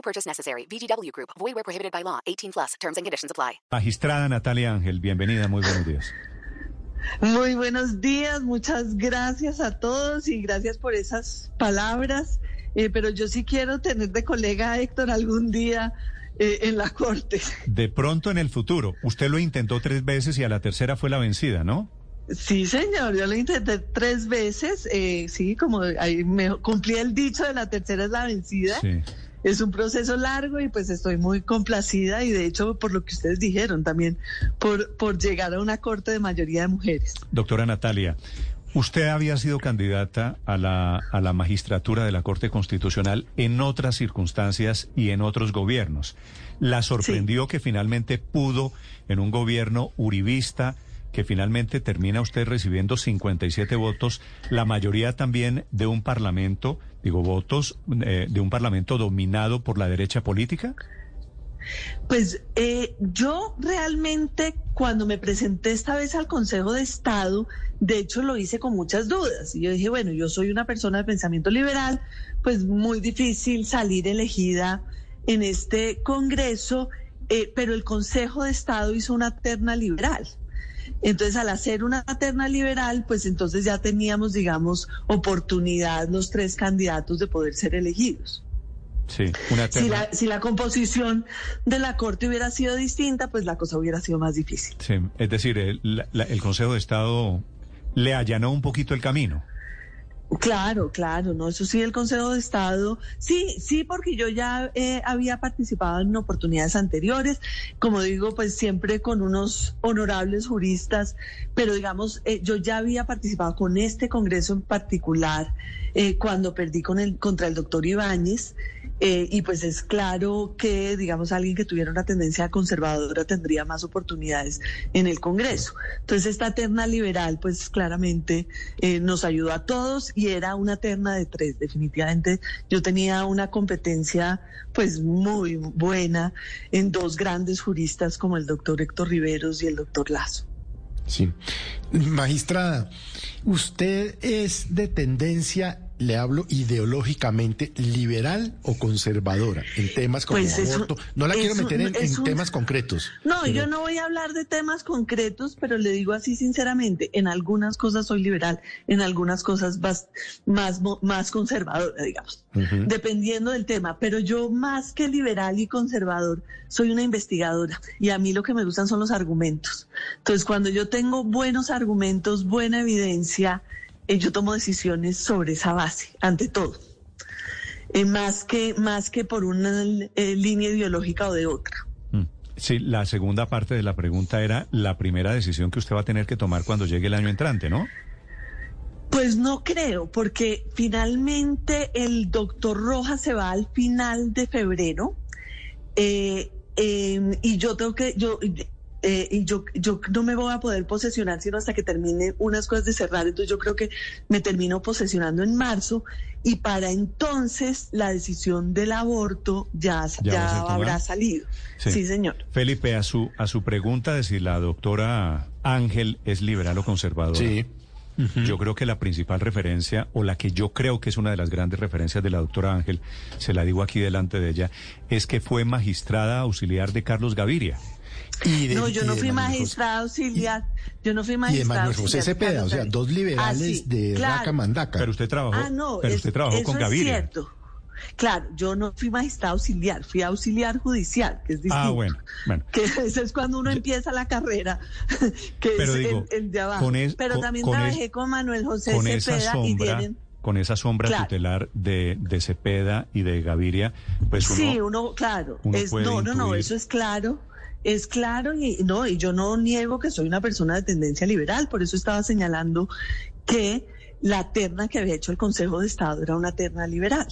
No purchase necessary. VGW Group. Void where prohibited by law. 18 plus. Terms and conditions apply. Magistrada Natalia Ángel, bienvenida, muy buenos días. Muy buenos días, muchas gracias a todos y gracias por esas palabras. Eh, pero yo sí quiero tener de colega a Héctor algún día eh, en la corte. De pronto en el futuro, usted lo intentó tres veces y a la tercera fue la vencida, ¿no? Sí, señor, yo lo intenté tres veces. Eh, sí, como ahí me cumplí el dicho de la tercera es la vencida. Sí. Es un proceso largo y pues estoy muy complacida y de hecho por lo que ustedes dijeron también, por, por llegar a una corte de mayoría de mujeres. Doctora Natalia, usted había sido candidata a la, a la magistratura de la Corte Constitucional en otras circunstancias y en otros gobiernos. ¿La sorprendió que finalmente pudo en un gobierno uribista? que finalmente termina usted recibiendo 57 votos, la mayoría también de un parlamento, digo, votos eh, de un parlamento dominado por la derecha política? Pues eh, yo realmente cuando me presenté esta vez al Consejo de Estado, de hecho lo hice con muchas dudas. Y yo dije, bueno, yo soy una persona de pensamiento liberal, pues muy difícil salir elegida en este Congreso, eh, pero el Consejo de Estado hizo una terna liberal. Entonces, al hacer una terna liberal, pues entonces ya teníamos, digamos, oportunidad los tres candidatos de poder ser elegidos. Sí, una terna. Si la, si la composición de la Corte hubiera sido distinta, pues la cosa hubiera sido más difícil. Sí, es decir, el, la, el Consejo de Estado le allanó un poquito el camino. Claro, claro, no, eso sí, el Consejo de Estado, sí, sí, porque yo ya eh, había participado en oportunidades anteriores, como digo, pues siempre con unos honorables juristas, pero digamos, eh, yo ya había participado con este Congreso en particular eh, cuando perdí con el, contra el doctor Ibáñez, y pues es claro que, digamos, alguien que tuviera una tendencia conservadora tendría más oportunidades en el Congreso. Entonces, esta terna liberal, pues claramente nos ayudó a todos y era una terna de tres. Definitivamente yo tenía una competencia pues muy buena en dos grandes juristas como el doctor Héctor Riveros y el doctor Lazo. Sí. Magistrada, usted es de tendencia le hablo ideológicamente liberal o conservadora en temas como Pues es aborto. no la quiero meter en, es en un- temas concretos. No, pero- yo no voy a hablar de temas concretos, pero le digo así sinceramente, en algunas cosas soy liberal, en algunas cosas más, más, más conservadora, digamos, dependiendo del tema. Pero yo más que liberal y conservador, soy una investigadora y a mí lo que me gustan son los argumentos. Entonces, cuando yo tengo buenos argumentos, buena evidencia, eh, yo tomo decisiones sobre esa base, ante todo. Eh, más, que, más que por una eh, línea ideológica o de otra. Mm. Sí, la segunda parte de la pregunta era la primera decisión que usted va a tener que tomar cuando llegue el año entrante, ¿no? Pues no creo, porque finalmente el doctor Rojas se va al final de febrero eh, eh, y yo tengo que, yo, eh, y yo, yo no me voy a poder posesionar sino hasta que termine unas cosas de cerrar. Entonces yo creo que me termino posesionando en marzo y para entonces la decisión del aborto ya, ¿Ya habrá salido. Sí. sí, señor. Felipe, a su, a su pregunta de si la doctora Ángel es liberal o conservadora. Sí. Yo creo que la principal referencia, o la que yo creo que es una de las grandes referencias de la doctora Ángel, se la digo aquí delante de ella, es que fue magistrada auxiliar de Carlos Gaviria. Y de- No, yo y no fui magistrada auxiliar. Yo no fui Y de magistrada Manuel José Cepeda, o sea, dos liberales Ah, sí, de claro. Raca Mandaca. Pero usted trabajó, Ah, no, pero es- usted trabajó eso con es Gaviria. cierto. Claro, yo no fui magistrada auxiliar, fui auxiliar judicial, que es distinto. Ah, bueno, bueno. Que eso es cuando uno empieza la carrera, que Pero es digo, el, el de abajo. con es- Pero con- también con trabajé es- con Manuel José con esa Cepeda y tienen... con esa sombra Claro. tutelar de, de Cepeda y de Gaviria, pues uno, sí, uno, claro. uno es, puede no, no, no, eso es claro. Es claro y no, y yo no niego que soy una persona de tendencia liberal, por eso estaba señalando que la terna que había hecho el Consejo de Estado era una terna liberal.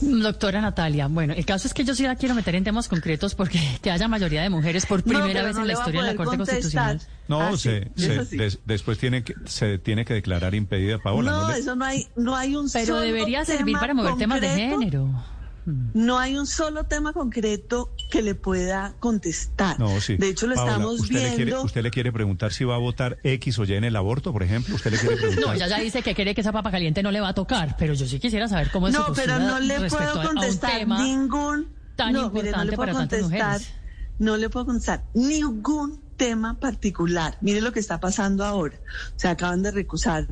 Doctora Natalia, bueno, el caso es que yo sí la quiero meter en temas concretos porque que haya mayoría de mujeres por primera vez en la historia de la Corte Constitucional. No, ah, se, después tiene que, se tiene que declarar impedida, Paola. No, eso no hay, no hay un Pero debería servir para mover temas de género. No hay un solo tema concreto que le pueda contestar. No, sí. De hecho, lo estamos usted viendo. Le quiere, ¿Usted le quiere preguntar si va a votar X o Y en el aborto, por ejemplo? ¿Usted le quiere preguntar? No, ya ya dice que cree que esa papa caliente no le va a tocar, pero yo sí quisiera saber cómo es no, su pero no le puedo contestar ningún tan no, importante no le puedo para contestar, No le puedo contestar ningún tema particular. Mire lo que está pasando ahora. Se acaban de recusar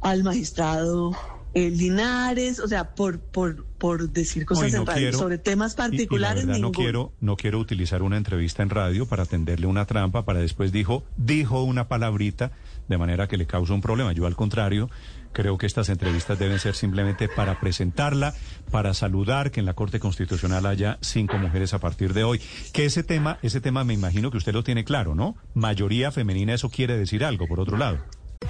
al magistrado eh, Linares, o sea, por, por, por decir cosas en radio sobre temas particulares. no quiero, no quiero utilizar una entrevista en radio para tenderle una trampa, para después dijo, dijo una palabrita de manera que le causa un problema. Yo al contrario, creo que estas entrevistas deben ser simplemente para presentarla, para saludar que en la Corte Constitucional haya cinco mujeres a partir de hoy. Que ese tema, ese tema me imagino que usted lo tiene claro, ¿no? Mayoría femenina, eso quiere decir algo, por otro lado.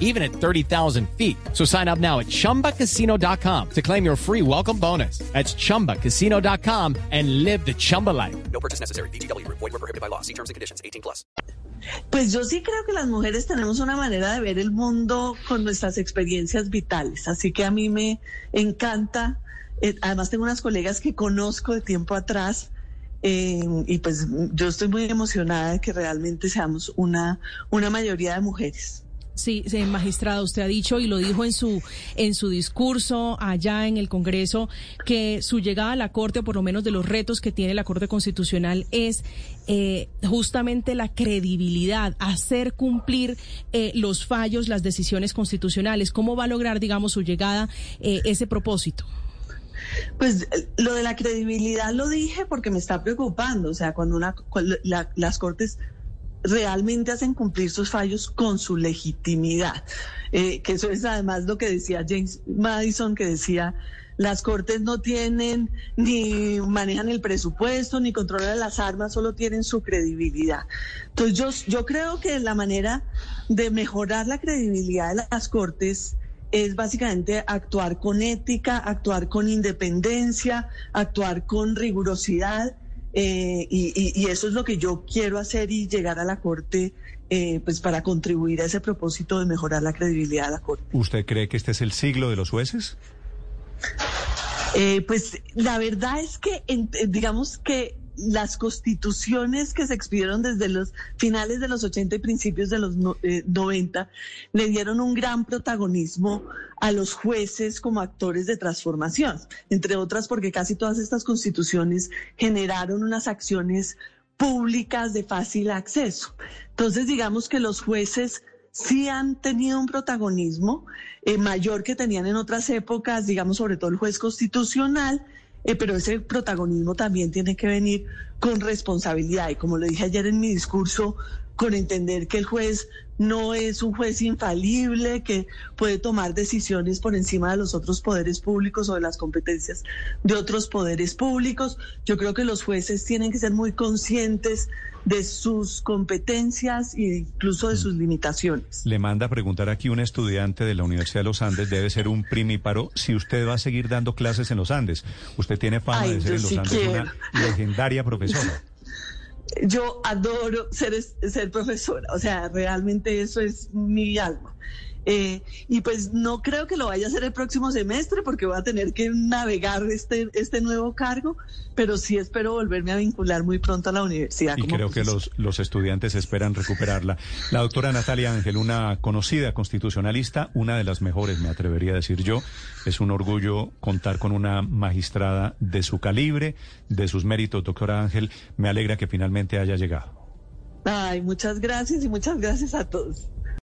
even at 30,000 feet. So sign up now at chumbacasino.com to claim your free welcome bonus. That's chumbacasino.com and live the Chumba life. No purchase necessary. DTW, void, were prohibited by law. See terms and conditions 18 plus. Pues yo sí creo que las mujeres tenemos una manera de ver el mundo con nuestras experiencias vitales. Así que a mí me encanta. Eh, además, tengo unas colegas que conozco de tiempo atrás. Eh, y pues yo estoy muy emocionada de que realmente seamos una, una mayoría de mujeres. Sí, sí, magistrado, usted ha dicho y lo dijo en su en su discurso allá en el Congreso que su llegada a la Corte, o por lo menos de los retos que tiene la Corte Constitucional, es eh, justamente la credibilidad, hacer cumplir eh, los fallos, las decisiones constitucionales. ¿Cómo va a lograr, digamos, su llegada eh, ese propósito? Pues lo de la credibilidad lo dije porque me está preocupando. O sea, cuando una, las cortes realmente hacen cumplir sus fallos con su legitimidad. Eh, que eso es además lo que decía James Madison, que decía, las cortes no tienen ni manejan el presupuesto, ni controlan las armas, solo tienen su credibilidad. Entonces yo, yo creo que la manera de mejorar la credibilidad de las cortes es básicamente actuar con ética, actuar con independencia, actuar con rigurosidad eh, y, eso es lo que yo quiero hacer y llegar a la Corte eh, pues para contribuir a ese propósito de mejorar la credibilidad de la Corte. ¿Usted cree que este es el siglo de los jueces? Eh, pues la verdad es que digamos que las constituciones que se expidieron desde los finales de los 80 y principios de los 90 eh, le dieron un gran protagonismo a los jueces como actores de transformación, entre otras porque casi todas estas constituciones generaron unas acciones públicas de fácil acceso. Entonces, digamos que los jueces sí han tenido un protagonismo eh, mayor que tenían en otras épocas, digamos, sobre todo el juez constitucional, eh, pero ese protagonismo también tiene que venir con responsabilidad. Y como lo dije ayer en mi discurso, con entender que el juez no es un juez infalible que puede tomar decisiones por encima de los otros poderes públicos o de las competencias de otros poderes públicos. Yo creo que los jueces tienen que ser muy conscientes de sus competencias e incluso de sus limitaciones. Le manda a preguntar aquí un estudiante de la Universidad de los Andes, debe ser un primíparo, si usted va a seguir dando clases en los Andes. Usted tiene fama de ser en los Andes una legendaria profesora yo adoro ser, ser profesora, o sea, realmente eso es mi alma. Eh, y pues no creo que lo vaya a hacer el próximo semestre porque voy a tener que navegar este, este nuevo cargo, pero sí espero volverme a vincular muy pronto a la universidad. Y creo que los, los estudiantes esperan recuperarla. La doctora Natalia Ángel, una conocida constitucionalista, una de las mejores, me atrevería a decir yo. Es un orgullo contar con una magistrada de su calibre, de sus méritos, doctora Ángel. Me alegra que finalmente haya llegado. Ay, muchas gracias y muchas gracias a todos.